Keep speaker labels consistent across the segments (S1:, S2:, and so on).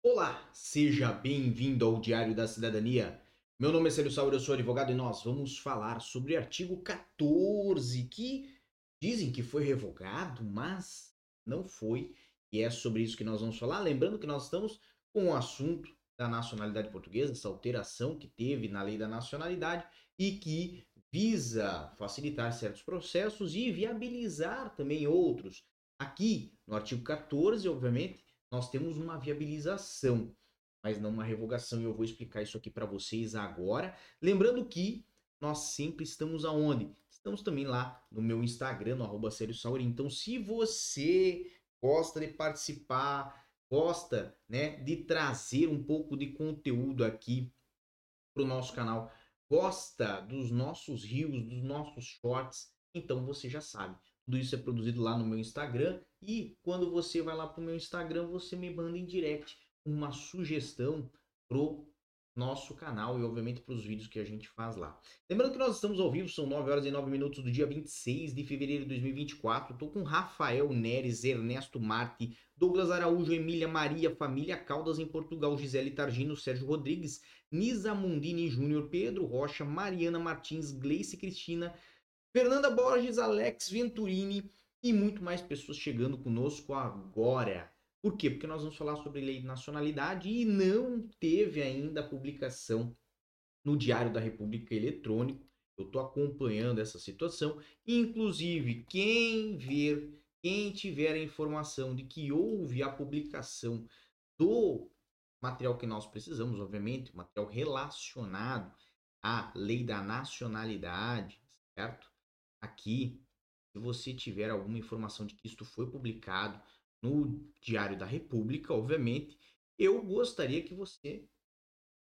S1: Olá, seja bem-vindo ao Diário da Cidadania. Meu nome é Célio Sauer, eu sou advogado e nós vamos falar sobre o artigo 14, que dizem que foi revogado, mas não foi. E é sobre isso que nós vamos falar. Lembrando que nós estamos com o assunto da nacionalidade portuguesa, essa alteração que teve na lei da nacionalidade e que visa facilitar certos processos e viabilizar também outros. Aqui, no artigo 14, obviamente, nós temos uma viabilização, mas não uma revogação, e eu vou explicar isso aqui para vocês agora. Lembrando que nós sempre estamos aonde? Estamos também lá no meu Instagram, no arroba Então, se você gosta de participar, gosta né, de trazer um pouco de conteúdo aqui para o nosso canal, gosta dos nossos rios, dos nossos shorts, então você já sabe. Tudo isso é produzido lá no meu Instagram e quando você vai lá para o meu Instagram, você me manda em direct uma sugestão pro nosso canal e obviamente para os vídeos que a gente faz lá. Lembrando que nós estamos ao vivo, são 9 horas e 9 minutos do dia 26 de fevereiro de 2024. Estou com Rafael Neres, Ernesto Marte, Douglas Araújo, Emília Maria, Família Caldas em Portugal, Gisele Targino, Sérgio Rodrigues, Nisa Mundini Júnior, Pedro Rocha, Mariana Martins, Gleice Cristina, Fernanda Borges, Alex Venturini e muito mais pessoas chegando conosco agora. Por quê? Porque nós vamos falar sobre lei de nacionalidade e não teve ainda a publicação no Diário da República Eletrônico. Eu estou acompanhando essa situação. Inclusive, quem ver, quem tiver a informação de que houve a publicação do material que nós precisamos, obviamente, material relacionado à lei da nacionalidade, certo? Aqui, se você tiver alguma informação de que isto foi publicado no Diário da República, obviamente, eu gostaria que você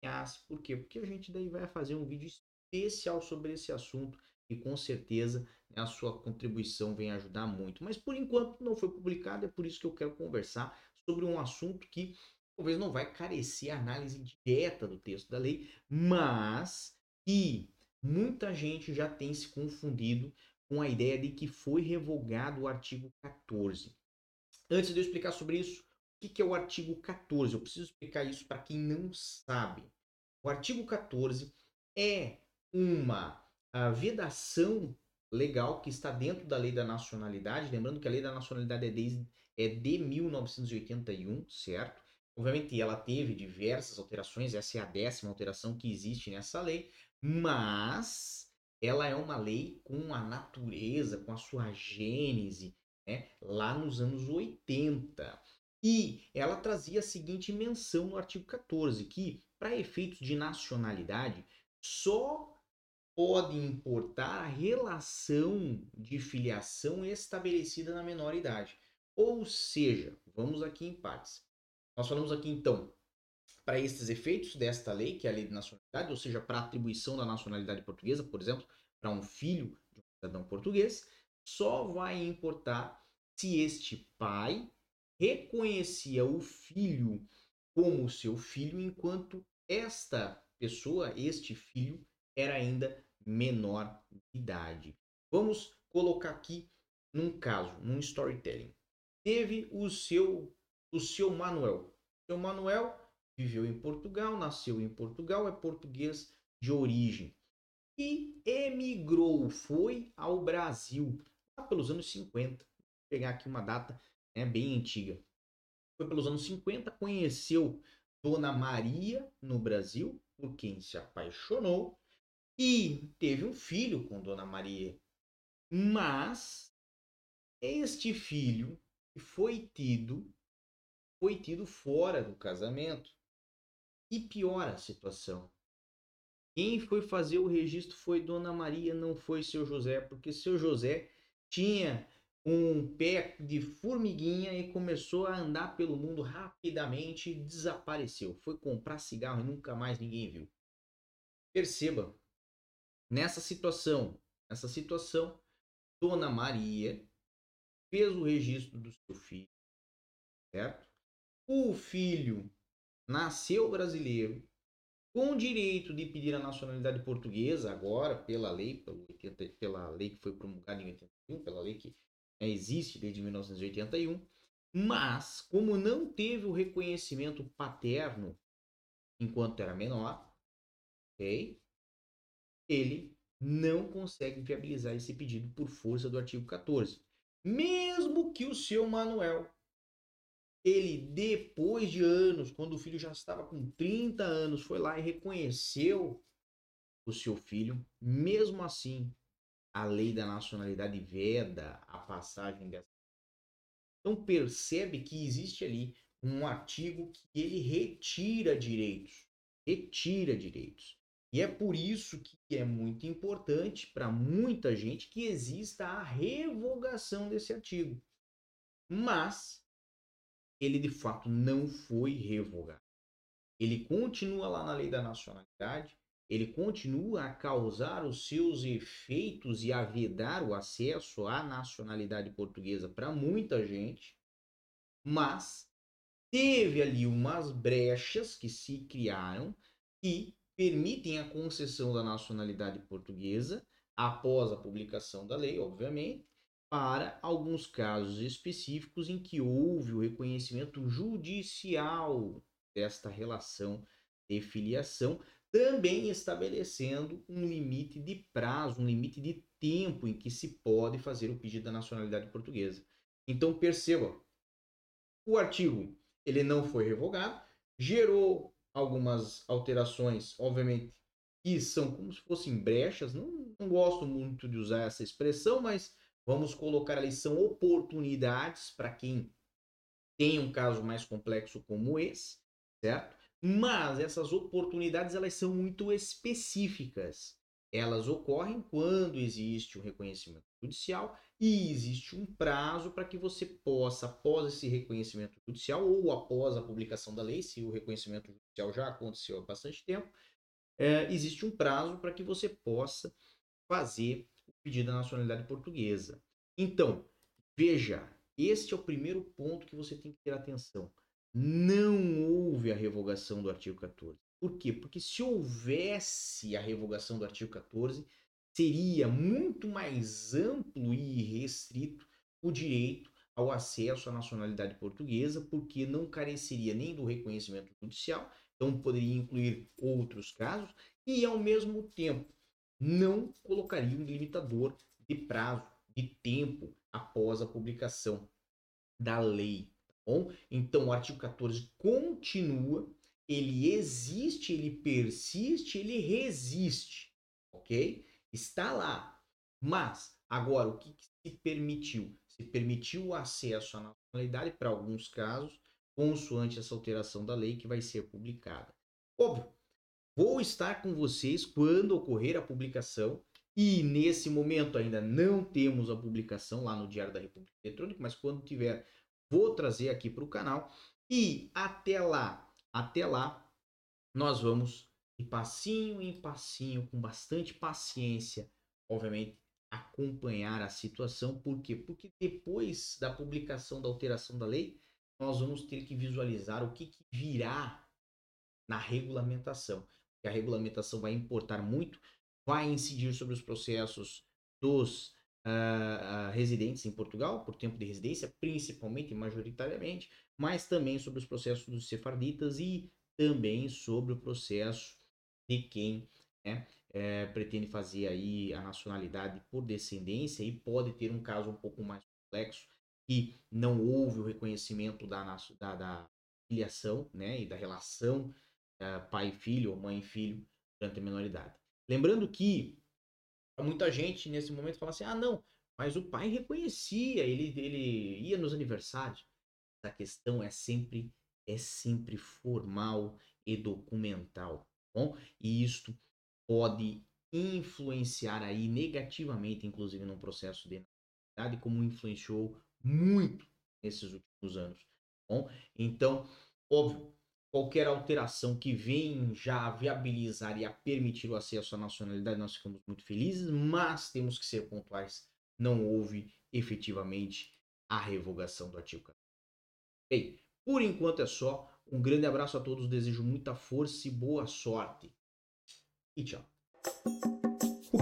S1: enviasse. Por quê? Porque a gente daí vai fazer um vídeo especial sobre esse assunto e com certeza a sua contribuição vem ajudar muito. Mas por enquanto não foi publicado, é por isso que eu quero conversar sobre um assunto que talvez não vai carecer análise direta do texto da lei, mas que muita gente já tem se confundido com a ideia de que foi revogado o artigo 14. Antes de eu explicar sobre isso, o que é o artigo 14? Eu preciso explicar isso para quem não sabe. O artigo 14 é uma vedação legal que está dentro da lei da nacionalidade. Lembrando que a lei da nacionalidade é, desde, é de 1981, certo? Obviamente ela teve diversas alterações, essa é a décima alteração que existe nessa lei, mas ela é uma lei com a natureza, com a sua gênese, né, lá nos anos 80. E ela trazia a seguinte menção no artigo 14, que para efeitos de nacionalidade só pode importar a relação de filiação estabelecida na menor idade. Ou seja, vamos aqui em partes. Nós falamos aqui então para estes efeitos desta lei, que é a lei de nacionalidade, ou seja, para atribuição da nacionalidade portuguesa, por exemplo, para um filho de um cidadão português, só vai importar se este pai reconhecia o filho como seu filho, enquanto esta pessoa, este filho, era ainda menor de idade. Vamos colocar aqui num caso, num storytelling. Teve o seu o seu Manuel. O seu Manuel viveu em Portugal, nasceu em Portugal, é português de origem e emigrou, foi ao Brasil lá pelos anos 50. Vou pegar aqui uma data né, bem antiga. Foi pelos anos 50, conheceu Dona Maria no Brasil, por quem se apaixonou e teve um filho com Dona Maria. Mas este filho foi tido foi tido fora do casamento e piora a situação. Quem foi fazer o registro foi Dona Maria, não foi seu José, porque seu José tinha um pé de formiguinha e começou a andar pelo mundo rapidamente e desapareceu. Foi comprar cigarro e nunca mais ninguém viu. Perceba, nessa situação, nessa situação, Dona Maria fez o registro do seu filho, certo? O filho nasceu brasileiro, com direito de pedir a nacionalidade portuguesa, agora, pela lei, pelo 80, pela lei que foi promulgada em 81, pela lei que né, existe desde 1981, Mas, como não teve o reconhecimento paterno enquanto era menor, ok? Ele não consegue viabilizar esse pedido por força do artigo 14. Mesmo que o seu Manuel, ele depois de anos, quando o filho já estava com 30 anos, foi lá e reconheceu o seu filho, mesmo assim, a lei da nacionalidade veda a passagem dessa. Então percebe que existe ali um artigo que ele retira direitos, retira direitos. E é por isso que é muito importante para muita gente que exista a revogação desse artigo. Mas ele de fato não foi revogado. Ele continua lá na lei da nacionalidade, ele continua a causar os seus efeitos e a vedar o acesso à nacionalidade portuguesa para muita gente, mas teve ali umas brechas que se criaram que permitem a concessão da nacionalidade portuguesa após a publicação da lei, obviamente, para alguns casos específicos em que houve o reconhecimento judicial desta relação de filiação, também estabelecendo um limite de prazo, um limite de tempo em que se pode fazer o pedido da nacionalidade portuguesa. Então perceba, o artigo ele não foi revogado, gerou algumas alterações, obviamente, que são como se fossem brechas. Não, não gosto muito de usar essa expressão, mas vamos colocar ali são oportunidades para quem tem um caso mais complexo como esse, certo? Mas essas oportunidades elas são muito específicas. Elas ocorrem quando existe um reconhecimento judicial e existe um prazo para que você possa, após esse reconhecimento judicial ou após a publicação da lei, se o reconhecimento judicial já aconteceu há bastante tempo, é, existe um prazo para que você possa fazer o pedido da nacionalidade portuguesa. Então, veja, este é o primeiro ponto que você tem que ter atenção não houve a revogação do artigo 14. Por quê? Porque se houvesse a revogação do artigo 14, seria muito mais amplo e restrito o direito ao acesso à nacionalidade portuguesa, porque não careceria nem do reconhecimento judicial, então poderia incluir outros casos, e ao mesmo tempo não colocaria um limitador de prazo, de tempo após a publicação da lei bom? Então o artigo 14 continua, ele existe, ele persiste, ele resiste, ok? Está lá. Mas, agora, o que, que se permitiu? Se permitiu o acesso à nacionalidade para alguns casos, consoante essa alteração da lei que vai ser publicada. Óbvio, vou estar com vocês quando ocorrer a publicação e nesse momento ainda não temos a publicação lá no Diário da República Eletrônica, mas quando tiver vou trazer aqui para o canal. E até lá, até lá, nós vamos de passinho em passinho, com bastante paciência, obviamente, acompanhar a situação. Por quê? Porque depois da publicação da alteração da lei, nós vamos ter que visualizar o que, que virá na regulamentação. Porque a regulamentação vai importar muito, vai incidir sobre os processos dos uh, residentes em Portugal, por tempo de residência, principalmente, majoritariamente, mas também sobre os processos dos sefarditas e também sobre o processo de quem né, é, pretende fazer aí a nacionalidade por descendência e pode ter um caso um pouco mais complexo que não houve o reconhecimento da, da, da filiação né, e da relação uh, pai-filho ou mãe-filho durante a menoridade. Lembrando que muita gente nesse momento fala assim: ah, não, mas o pai reconhecia, ele, ele ia nos aniversários. A questão é sempre é sempre formal e documental, tá bom? E isto pode influenciar aí negativamente, inclusive no processo de natalidade, como influenciou muito nesses últimos anos, tá bom? Então, óbvio, qualquer alteração que venha já a viabilizar e a permitir o acesso à nacionalidade, nós ficamos muito felizes, mas temos que ser pontuais. Não houve efetivamente a revogação do artigo 14. Bem, por enquanto é só. Um grande abraço a todos, desejo muita força e boa sorte. E tchau.